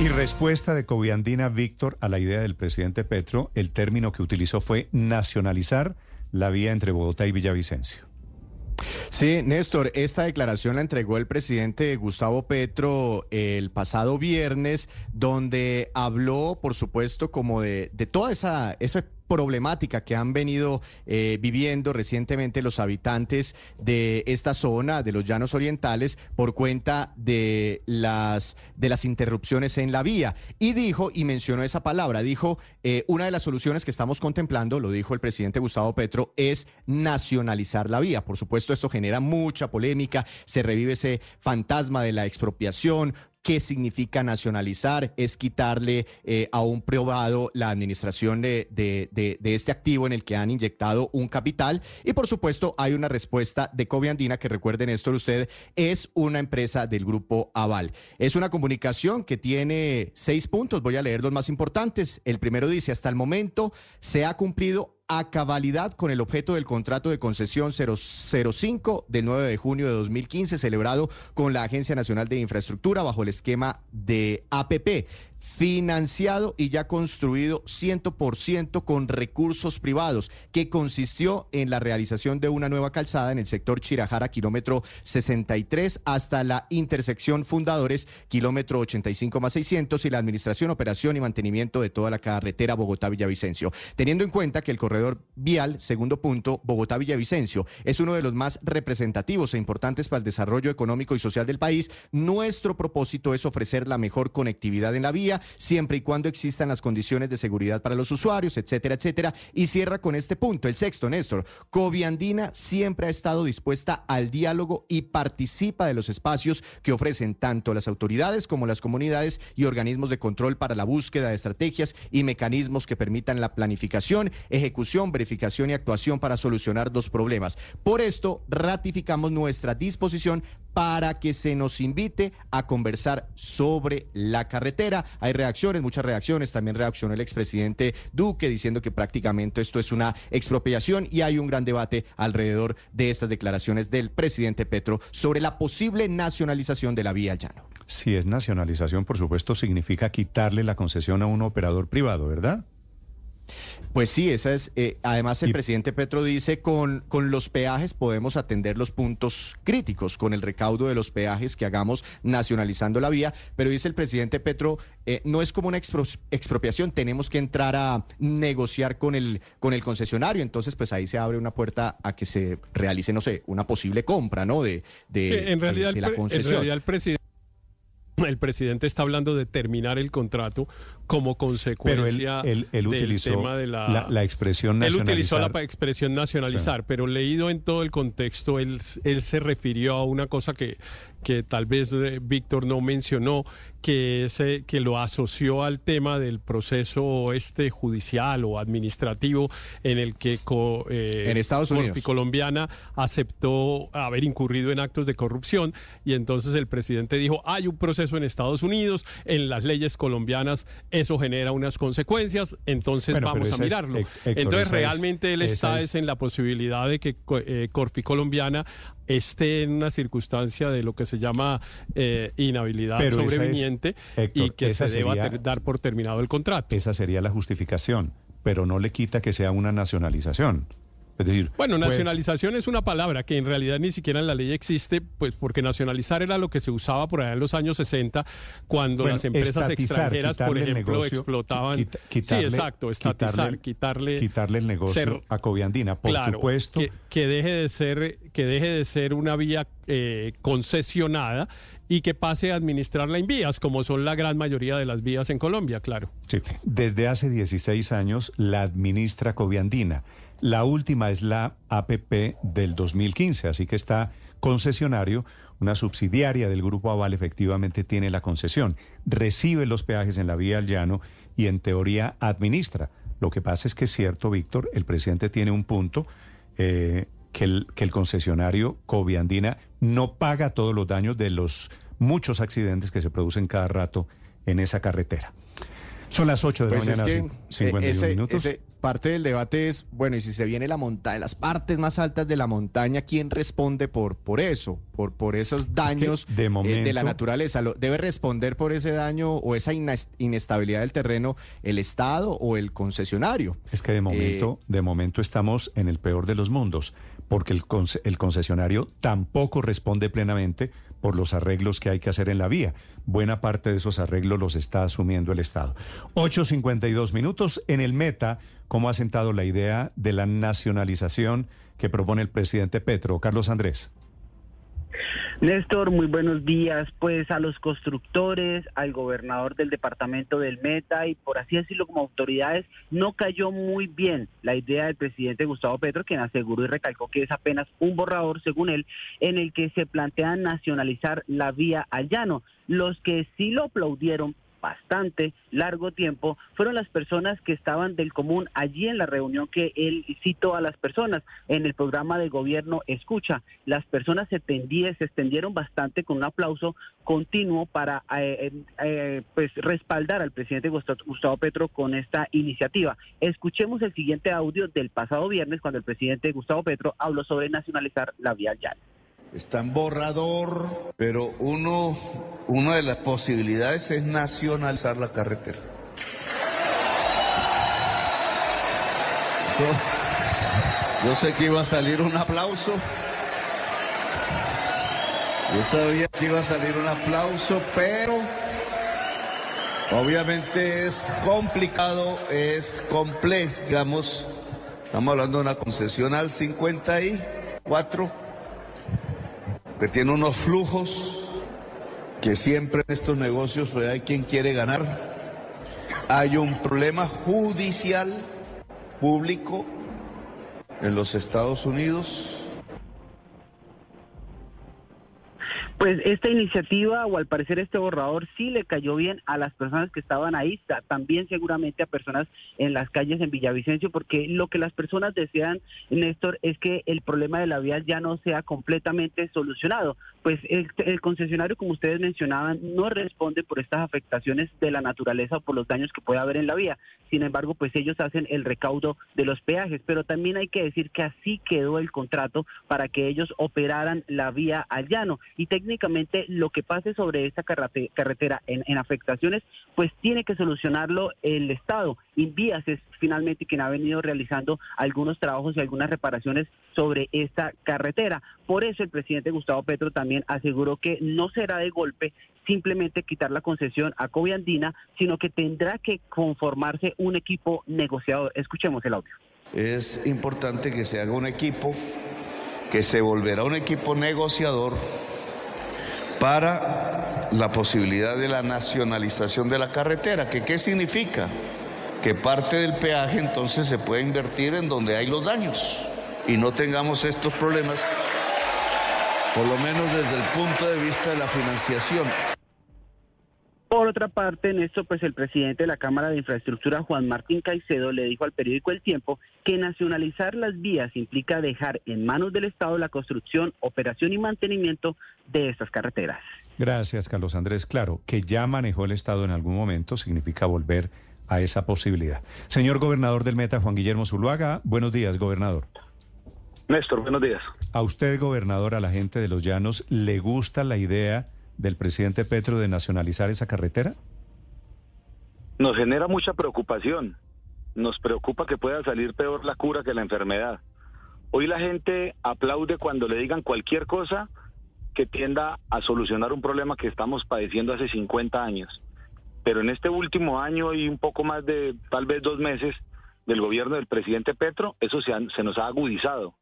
Y respuesta de Coviandina Víctor a la idea del presidente Petro, el término que utilizó fue nacionalizar la vía entre Bogotá y Villavicencio. Sí, Néstor, esta declaración la entregó el presidente Gustavo Petro el pasado viernes, donde habló, por supuesto, como de, de toda esa, esa problemática que han venido eh, viviendo recientemente los habitantes de esta zona, de los llanos orientales, por cuenta de las, de las interrupciones en la vía. Y dijo, y mencionó esa palabra, dijo, eh, una de las soluciones que estamos contemplando, lo dijo el presidente Gustavo Petro, es nacionalizar la vía. Por supuesto, esto genera mucha polémica, se revive ese fantasma de la expropiación, ¿Qué significa nacionalizar? Es quitarle eh, a un privado la administración de, de, este activo en el que han inyectado un capital. Y por supuesto hay una respuesta de Coviandina que recuerden esto usted, es una empresa del grupo Aval. Es una comunicación que tiene seis puntos, voy a leer los más importantes. El primero dice, hasta el momento se ha cumplido a cabalidad con el objeto del contrato de concesión 005 del 9 de junio de 2015 celebrado con la Agencia Nacional de Infraestructura bajo el esquema de APP financiado y ya construido 100% con recursos privados, que consistió en la realización de una nueva calzada en el sector Chirajara, kilómetro 63, hasta la intersección Fundadores, kilómetro 85 más 600, y la administración, operación y mantenimiento de toda la carretera Bogotá-Villavicencio. Teniendo en cuenta que el corredor vial, segundo punto, Bogotá-Villavicencio, es uno de los más representativos e importantes para el desarrollo económico y social del país, nuestro propósito es ofrecer la mejor conectividad en la vía siempre y cuando existan las condiciones de seguridad para los usuarios, etcétera, etcétera. Y cierra con este punto, el sexto, Néstor. Coviandina siempre ha estado dispuesta al diálogo y participa de los espacios que ofrecen tanto las autoridades como las comunidades y organismos de control para la búsqueda de estrategias y mecanismos que permitan la planificación, ejecución, verificación y actuación para solucionar dos problemas. Por esto, ratificamos nuestra disposición para que se nos invite a conversar sobre la carretera. Hay reacciones, muchas reacciones. También reaccionó el expresidente Duque diciendo que prácticamente esto es una expropiación y hay un gran debate alrededor de estas declaraciones del presidente Petro sobre la posible nacionalización de la vía llano. Si es nacionalización, por supuesto, significa quitarle la concesión a un operador privado, ¿verdad? Pues sí, esa es. Eh, además, el presidente Petro dice con, con los peajes podemos atender los puntos críticos, con el recaudo de los peajes que hagamos nacionalizando la vía. Pero dice el presidente Petro, eh, no es como una expropiación, tenemos que entrar a negociar con el, con el concesionario. Entonces, pues ahí se abre una puerta a que se realice, no sé, una posible compra, ¿no? De, de, en realidad, de, la concesión. En realidad, el presidente el presidente está hablando de terminar el contrato como consecuencia él, del tema de la, la, expresión nacionalizar. Él utilizó la expresión nacionalizar, pero leído en todo el contexto, él, él se refirió a una cosa que, que tal vez eh, Víctor no mencionó, que, ese, que lo asoció al tema del proceso este judicial o administrativo en el que eh, en Estados Unidos. colombiana aceptó haber incurrido en actos de corrupción y entonces el presidente dijo hay un proceso en Estados Unidos en las leyes colombianas eso genera unas consecuencias entonces vamos a mirarlo entonces realmente él está es, en la posibilidad de que eh, Corpi colombiana esté en una circunstancia de lo que se llama eh, inhabilidad sobreviniente y que se deba dar por terminado el contrato. Esa sería la justificación, pero no le quita que sea una nacionalización bueno, nacionalización es una palabra que en realidad ni siquiera en la ley existe, pues porque nacionalizar era lo que se usaba por allá en los años 60, cuando las empresas extranjeras, por ejemplo, explotaban. sí, exacto, estatizar, quitarle, quitarle, el negocio a Coviandina, por supuesto. Que, deje de ser, que deje de ser una vía eh, concesionada y que pase a administrarla en vías, como son la gran mayoría de las vías en Colombia, claro. Sí, desde hace 16 años la administra Coviandina. La última es la APP del 2015, así que está concesionario, una subsidiaria del Grupo Aval efectivamente tiene la concesión, recibe los peajes en la vía al llano y en teoría administra. Lo que pasa es que es cierto, Víctor, el presidente tiene un punto, eh, que, el, concesionario Coviandina no paga todos los daños de los muchos accidentes que se producen cada rato en esa carretera. Son las 8 de la Pues es mañana, que 51 eh, ese- minutos. ese- parte del debate es, bueno, y si se viene la montaña, las partes más altas de la montaña, ¿quién responde por, por eso? Por, por esos daños de eh, de momento- la naturaleza. ¿Lo- ¿Debe responder por ese daño o esa inestabilidad del terreno el Estado o el concesionario? Es que de momento, Eh, de momento estamos en el peor de los mundos, porque el, conce- el concesionario tampoco responde plenamente por los arreglos que hay que hacer en la vía. Buena parte de esos arreglos los está asumiendo el Estado. 8.52 minutos. En el meta, ¿cómo ha sentado la idea de la nacionalización que propone el presidente Petro? Carlos Andrés. Néstor, muy buenos días. Pues a los constructores, al gobernador del departamento del Meta y por así decirlo como autoridades, no cayó muy bien la idea del presidente Gustavo Petro, quien aseguró y recalcó que es apenas un borrador, según él, en el que se plantea nacionalizar la vía al llano. Los que sí lo aplaudieron bastante largo tiempo fueron las personas que estaban del común allí en la reunión que él citó a las personas en el programa de gobierno Escucha. Las personas se, tendí- se extendieron bastante con un aplauso continuo para eh, eh, pues respaldar al presidente Gustavo, Petro con esta iniciativa. Escuchemos el siguiente audio del pasado viernes cuando el presidente Gustavo Petro habló sobre nacionalizar la vía al llano. Está en borrador, pero uno, una de las posibilidades es nacionalizar la carretera. Yo, yo sé que iba a salir un aplauso. Yo sabía que iba a salir un aplauso, pero obviamente es complicado, es complejo, digamos. Estamos hablando de una concesión al 54 que tiene unos flujos que siempre en estos negocios pues, hay quien quiere ganar. Hay un problema judicial público en los Estados Unidos. Pues esta iniciativa o al parecer este borrador sí le cayó bien a las personas que estaban ahí, ta- también seguramente a personas en las calles en Villavicencio, porque lo que las personas desean, Néstor, es que el problema de la vía ya no sea completamente solucionado. Pues el, el concesionario, como ustedes mencionaban, no responde por estas afectaciones de la naturaleza o por los daños que puede haber en la vía. Sin embargo, pues ellos hacen el recaudo de los peajes, pero también hay que decir que así quedó el contrato para que ellos operaran la vía al llano. Y técnicamente lo que pase sobre esta carrete- carretera en, en afectaciones, pues tiene que solucionarlo el Estado. Invías es finalmente quien ha venido realizando algunos trabajos y algunas reparaciones sobre esta carretera. Por eso el presidente Gustavo Petro también aseguró que no será de golpe simplemente quitar la concesión a Coviandina, sino que tendrá que conformarse un equipo negociador. Escuchemos el audio. Es importante que se haga un equipo, que se volverá un equipo negociador para la posibilidad de la nacionalización de la carretera. ¿Que, ¿Qué significa? Que parte del peaje entonces se puede invertir en donde hay los daños y no tengamos estos problemas, por lo menos desde el punto de vista de la financiación. Por otra parte, en esto, pues el presidente de la Cámara de Infraestructura, Juan Martín Caicedo, le dijo al periódico El Tiempo que nacionalizar las vías implica dejar en manos del Estado la construcción, operación y mantenimiento de estas carreteras. Gracias, Carlos Andrés. Claro, que ya manejó el Estado en algún momento significa volver a esa posibilidad. Señor gobernador del Meta, Juan Guillermo Zuluaga, buenos días, gobernador. Néstor, buenos días. ¿A usted, gobernador, a la gente de los llanos, le gusta la idea del presidente Petro de nacionalizar esa carretera? Nos genera mucha preocupación. Nos preocupa que pueda salir peor la cura que la enfermedad. Hoy la gente aplaude cuando le digan cualquier cosa que tienda a solucionar un problema que estamos padeciendo hace 50 años. Pero en este último año y un poco más de tal vez dos meses del gobierno del presidente Petro, eso se, han- se nos ha agudizado.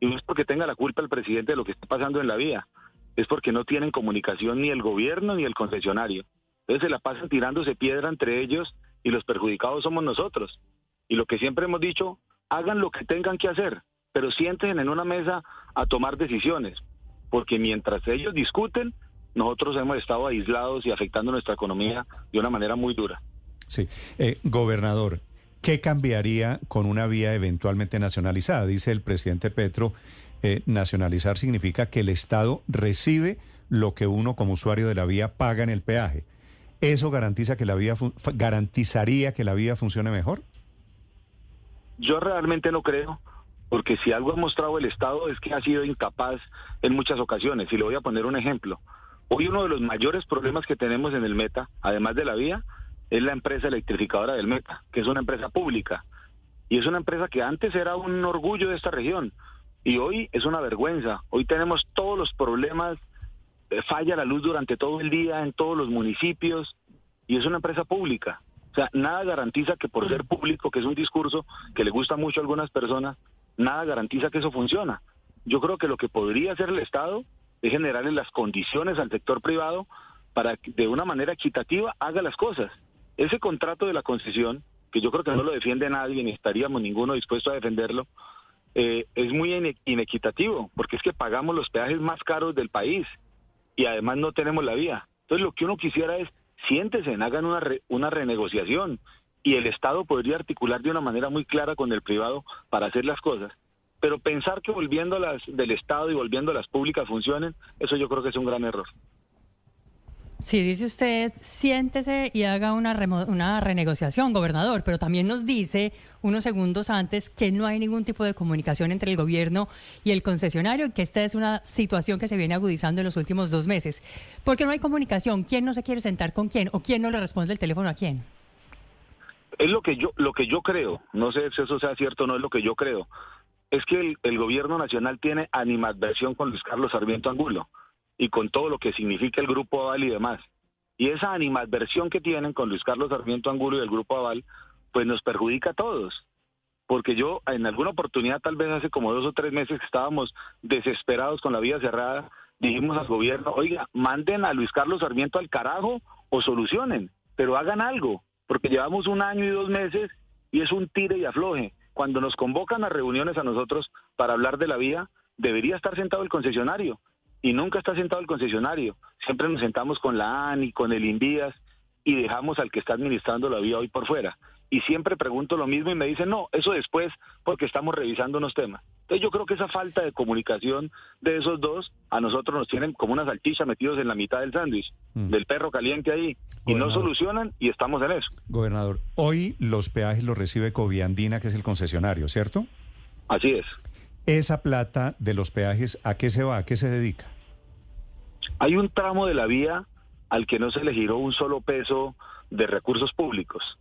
Y no es porque tenga la culpa el presidente de lo que está pasando en la vía, es porque no tienen comunicación ni el gobierno ni el concesionario. Entonces se la pasan tirándose piedra entre ellos y los perjudicados somos nosotros. Y lo que siempre hemos dicho, hagan lo que tengan que hacer, pero siéntense en una mesa a tomar decisiones, porque mientras ellos discuten, nosotros hemos estado aislados y afectando nuestra economía de una manera muy dura. Sí. Eh, gobernador, ¿qué cambiaría con una vía eventualmente nacionalizada? Dice el presidente Petro, eh, nacionalizar significa que el Estado recibe lo que uno como usuario de la vía paga en el peaje. ¿Eso garantiza que la vía garantizaría que la vía funcione mejor? Yo realmente no creo, porque si algo ha mostrado el Estado es que ha sido incapaz en muchas ocasiones. Y le voy a poner un ejemplo. Hoy uno de los mayores problemas que tenemos en el Meta, además de la vía, es la empresa electrificadora del Meta, que es una empresa pública. Y es una empresa que antes era un orgullo de esta región y hoy es una vergüenza. Hoy tenemos todos los problemas, eh, falla la luz durante todo el día en todos los municipios y es una empresa pública. O sea, nada garantiza que por ser público, que es un discurso que le gusta mucho a algunas personas, nada garantiza que eso funciona. Yo creo que lo que podría hacer el Estado es generarle las condiciones al sector privado para que de una manera equitativa haga las cosas. Ese contrato de la concesión, que yo creo que no lo defiende nadie, ni estaríamos ninguno dispuesto a defenderlo, eh, es muy inequitativo, porque es que pagamos los peajes más caros del país y además no tenemos la vía. Entonces lo que uno quisiera es, siéntese, hagan una, una renegociación y el Estado podría articular de una manera muy clara con el privado para hacer las cosas. Pero pensar que volviendo las del Estado y volviendo las públicas funcionen, eso yo creo que es un gran error. Sí, dice usted, siéntese y haga una, una renegociación, gobernador, pero también nos dice unos segundos antes que no hay ningún tipo de comunicación entre el gobierno y el concesionario y que esta es una situación que se viene agudizando en los últimos dos meses. ¿Por qué no hay comunicación? ¿Quién no se quiere sentar con quién o quién no le responde el teléfono a quién? Es lo que yo, lo que yo creo, no sé si eso sea cierto o no, es lo que yo creo, es que el, gobierno nacional tiene animadversión con Luis Carlos Sarmiento Angulo y con todo lo que significa el Grupo Aval y demás. Y esa animadversión que tienen con Luis Carlos Sarmiento Angulo y el Grupo Aval, pues nos perjudica a todos. Porque yo en alguna oportunidad, tal vez hace como dos o tres meses que estábamos desesperados con la vía cerrada, dijimos al gobierno, oiga, manden a Luis Carlos Sarmiento al carajo o solucionen, pero hagan algo, porque llevamos un año y dos meses y es un tire y afloje. Cuando nos convocan a reuniones a nosotros para hablar de la vía, debería estar sentado el concesionario y nunca está sentado el concesionario. Siempre nos sentamos con la ANI, con el Invías y dejamos al que está administrando la vía hoy por fuera. Y siempre pregunto lo mismo y me dicen, no, eso después porque estamos revisando unos temas. Entonces yo creo que esa falta de comunicación de esos dos a nosotros nos tienen como una salchicha metidos en la mitad del sándwich, mm. del perro caliente ahí, y no solucionan y estamos en eso. Gobernador, hoy los peajes los recibe Coviandina, que es el concesionario, ¿cierto? Así es. Esa plata de los peajes, ¿a qué se va? ¿A qué se dedica? Hay un tramo de la vía al que no se le giró un solo peso de recursos públicos.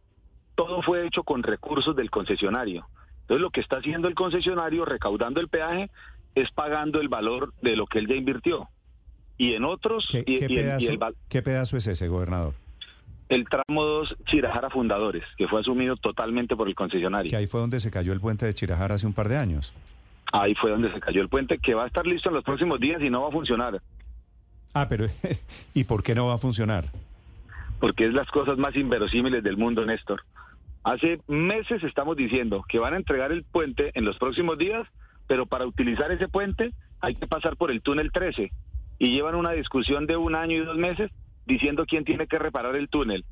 Todo fue hecho con recursos del concesionario. Entonces lo que está haciendo el concesionario recaudando el peaje es pagando el valor de lo que él ya invirtió. Y en otros... ¿Qué, ¿qué pedazo es ese, gobernador? el tramo 2 Chirajara Fundadores, que fue asumido totalmente por el concesionario. Que ahí fue donde se cayó el puente de Chirajara hace un par de años. Ahí fue donde se cayó el puente, que va a estar listo en los próximos días y no va a funcionar. Ah, pero ¿y por qué no va a funcionar? Porque es las cosas más inverosímiles del mundo, Néstor. Hace meses estamos diciendo que van a entregar el puente en los próximos días, pero para utilizar ese puente hay que pasar por el túnel 13 y llevan una discusión de un año y dos meses diciendo quién tiene que reparar el túnel.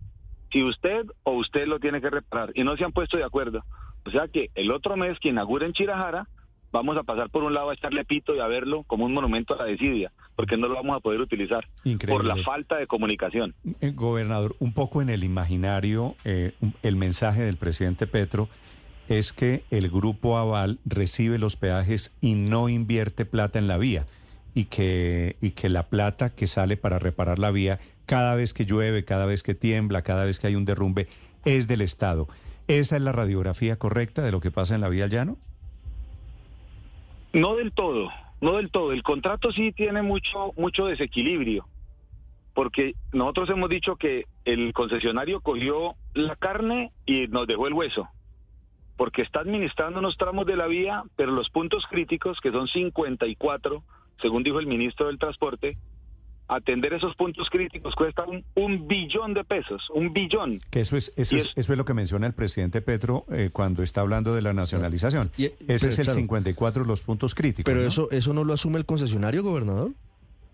Si usted o usted lo tiene que reparar y no se han puesto de acuerdo. O sea que el otro mes que inaugura en Chirajara vamos a pasar por un lado a echarle pito y a verlo como un monumento a la desidia, porque no lo vamos a poder utilizar por la falta de comunicación. Eh, gobernador, un poco en el imaginario, eh, el mensaje del presidente Petro es que el grupo Aval recibe los peajes y no invierte plata en la vía y que, y que la plata que sale para reparar la vía cada vez que llueve, cada vez que tiembla, cada vez que hay un derrumbe, es del Estado. ¿Esa es la radiografía correcta de lo que pasa en la vía llano? No del todo, no del todo. El contrato sí tiene mucho, mucho desequilibrio, porque nosotros hemos dicho que el concesionario cogió la carne y nos dejó el hueso, porque está administrando unos tramos de la vía, pero los puntos críticos, que son 54, según dijo el ministro del Transporte, atender esos puntos críticos cuesta un, billón de pesos, un billón. Que eso es eso, es, eso es lo que menciona el presidente Petro eh, cuando está hablando de la nacionalización. Ese es el 54 los puntos críticos. Pero eso eso no lo asume el concesionario, gobernador.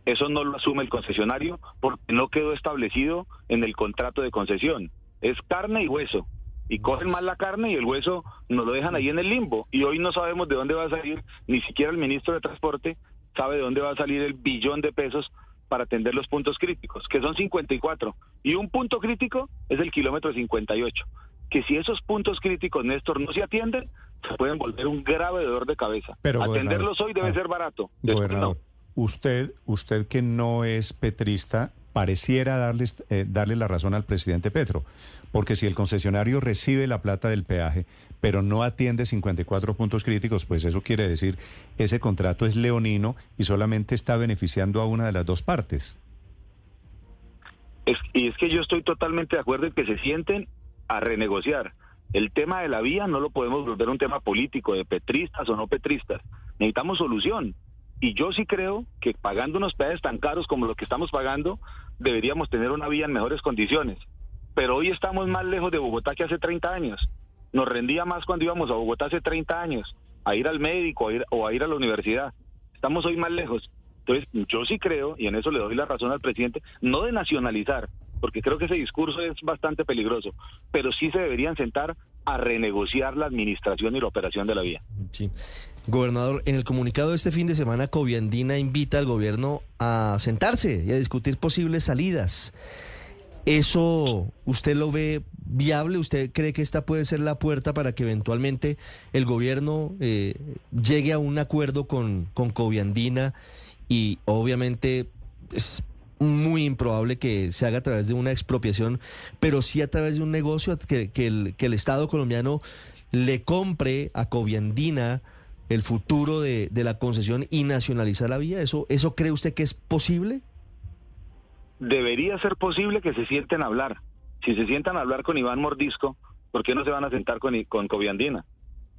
Eso no lo asume el concesionario porque no quedó establecido en el contrato de concesión. Es carne y hueso. Y cogen más la carne y el hueso nos lo dejan ahí en el limbo. Y hoy no sabemos de dónde va a salir, ni siquiera el ministro de Transporte sabe de dónde va a salir el billón de pesos para atender los puntos críticos, que son 54. Y un punto crítico es el kilómetro 58. Que si esos puntos críticos, Néstor, no se atienden, se pueden volver un grave dolor de cabeza. Pero, Atenderlos hoy debe ah, ser barato. Después no. usted, usted que no es petrista, pareciera darle, eh, darle la razón al presidente Petro, porque si el concesionario recibe la plata del peaje, pero no atiende 54 puntos críticos, pues eso quiere decir ese contrato es leonino y solamente está beneficiando a una de las dos partes. Es- y es que yo estoy totalmente de acuerdo en que se sienten a renegociar. El tema de la vía no lo podemos volver un tema político, de petristas o no petristas. Necesitamos solución. Y yo sí creo que pagando unos peajes tan caros como los que estamos pagando, deberíamos tener una vía en mejores condiciones. Pero hoy estamos más lejos de Bogotá que hace 30 años. Nos rendía más cuando íbamos a Bogotá hace 30 años, a ir al médico a ir- o a ir a la universidad. Estamos hoy más lejos. Entonces, yo sí creo, y en eso le doy la razón al presidente, no de nacionalizar, porque creo que ese discurso es bastante peligroso, pero sí se deberían sentar a renegociar la administración y la operación de la vía. Sí. Gobernador, en el comunicado de este fin de semana, Coviandina invita al gobierno a sentarse y a discutir posibles salidas. ¿Eso usted lo ve viable? ¿Usted cree que esta puede ser la puerta para que eventualmente el gobierno eh, llegue a un acuerdo con, con Coviandina? Y obviamente es muy improbable que se haga a través de una expropiación, pero sí a través de un negocio que, el Estado colombiano le compre a Coviandina el futuro de, la concesión y nacionalizar la vía. ¿Eso, ¿Eso cree usted que es posible? Debería ser posible que se sienten a hablar. Si se sientan a hablar con Iván Mordisco, ¿por qué no se van a sentar con, con Coviandina?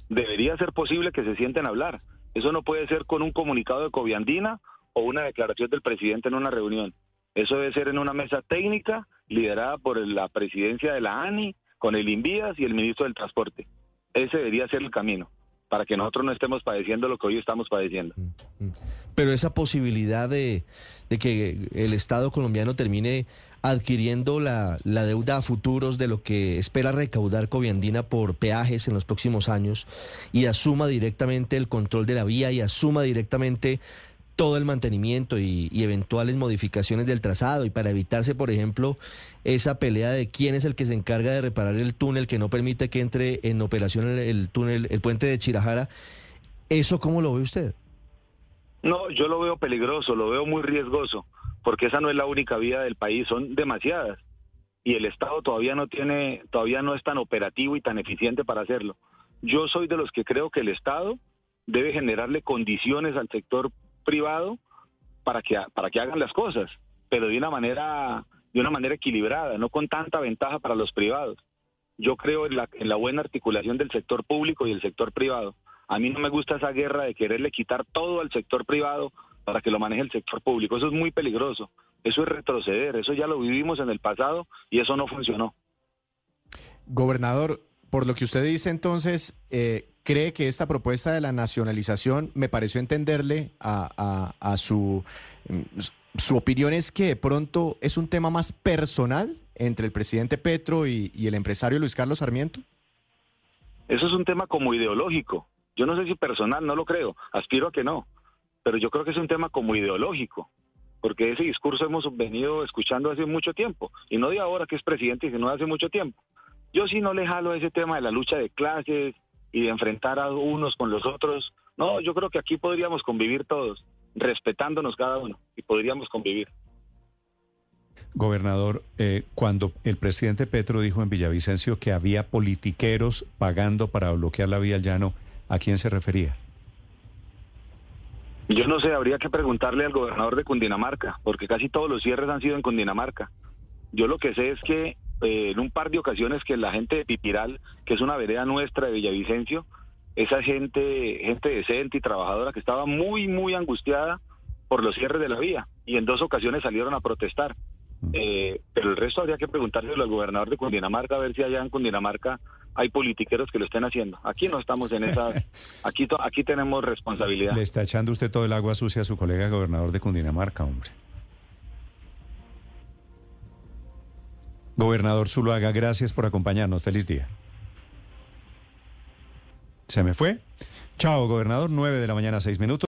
Debería ser posible que se sienten a hablar. Eso no puede ser con un comunicado de Coviandina o una declaración del presidente en una reunión. Eso debe ser en una mesa técnica liderada por la presidencia de la ANI, con el Invías y el ministro del Transporte. Ese debería ser el camino, para que nosotros no estemos padeciendo lo que hoy estamos padeciendo. Pero esa posibilidad de, que el Estado colombiano termine adquiriendo la, la deuda a futuros de lo que espera recaudar Coviandina por peajes en los próximos años y asuma directamente el control de la vía y asuma directamente todo el mantenimiento y, eventuales modificaciones del trazado y para evitarse, por ejemplo, esa pelea de quién es el que se encarga de reparar el túnel que no permite que entre en operación el, el túnel, el puente de Chirajara. ¿Eso cómo lo ve usted? No, yo lo veo peligroso, lo veo muy riesgoso, porque esa no es la única vía del país, son demasiadas. Y el Estado todavía no tiene, todavía no es tan operativo y tan eficiente para hacerlo. Yo soy de los que creo que el Estado debe generarle condiciones al sector privado para que para que hagan las cosas, pero de una manera de una manera equilibrada, no con tanta ventaja para los privados. Yo creo en la, en la buena articulación del sector público y el sector privado. A mí no me gusta esa guerra de quererle quitar todo al sector privado para que lo maneje el sector público. Eso es muy peligroso. Eso es retroceder. Eso ya lo vivimos en el pasado y eso no funcionó. Gobernador, por lo que usted dice entonces, eh, ¿cree que esta propuesta de la nacionalización, me pareció entenderle a, a- su, mm, su opinión es que de pronto es un tema más personal entre el presidente Petro y, y el empresario Luis Carlos Sarmiento? Eso es un tema como ideológico. Yo no sé si personal, no lo creo. Aspiro a que no. Pero yo creo que es un tema como ideológico. Porque ese discurso hemos venido escuchando hace mucho tiempo. Y no de ahora que es presidente, sino de hace mucho tiempo. Yo sí no le jalo a ese tema de la lucha de clases y de enfrentar a unos con los otros. No, yo creo que aquí podríamos convivir todos, respetándonos cada uno. Y podríamos convivir. Gobernador, eh, cuando el presidente Petro dijo en Villavicencio que había politiqueros pagando para bloquear la vía al llano, ¿a quién se refería? Yo no sé, habría que preguntarle al gobernador de Cundinamarca, porque casi todos los cierres han sido en Cundinamarca. Yo lo que sé es que eh, en un par de ocasiones que la gente de Pipiral, que es una vereda nuestra de Villavicencio, esa gente, gente decente y trabajadora que estaba muy, muy angustiada por los cierres de la vía, y en dos ocasiones salieron a protestar. Eh, pero el resto habría que preguntárselo al gobernador de Cundinamarca, a ver si allá en Cundinamarca hay politiqueros que lo estén haciendo. Aquí no estamos en esas, aquí, to- aquí tenemos responsabilidad. Le está echando usted todo el agua sucia a su colega gobernador de Cundinamarca, hombre. Gobernador Zuluaga, gracias por acompañarnos. Feliz día. ¿Se me fue? Chao, gobernador. 9 de la mañana, seis minutos.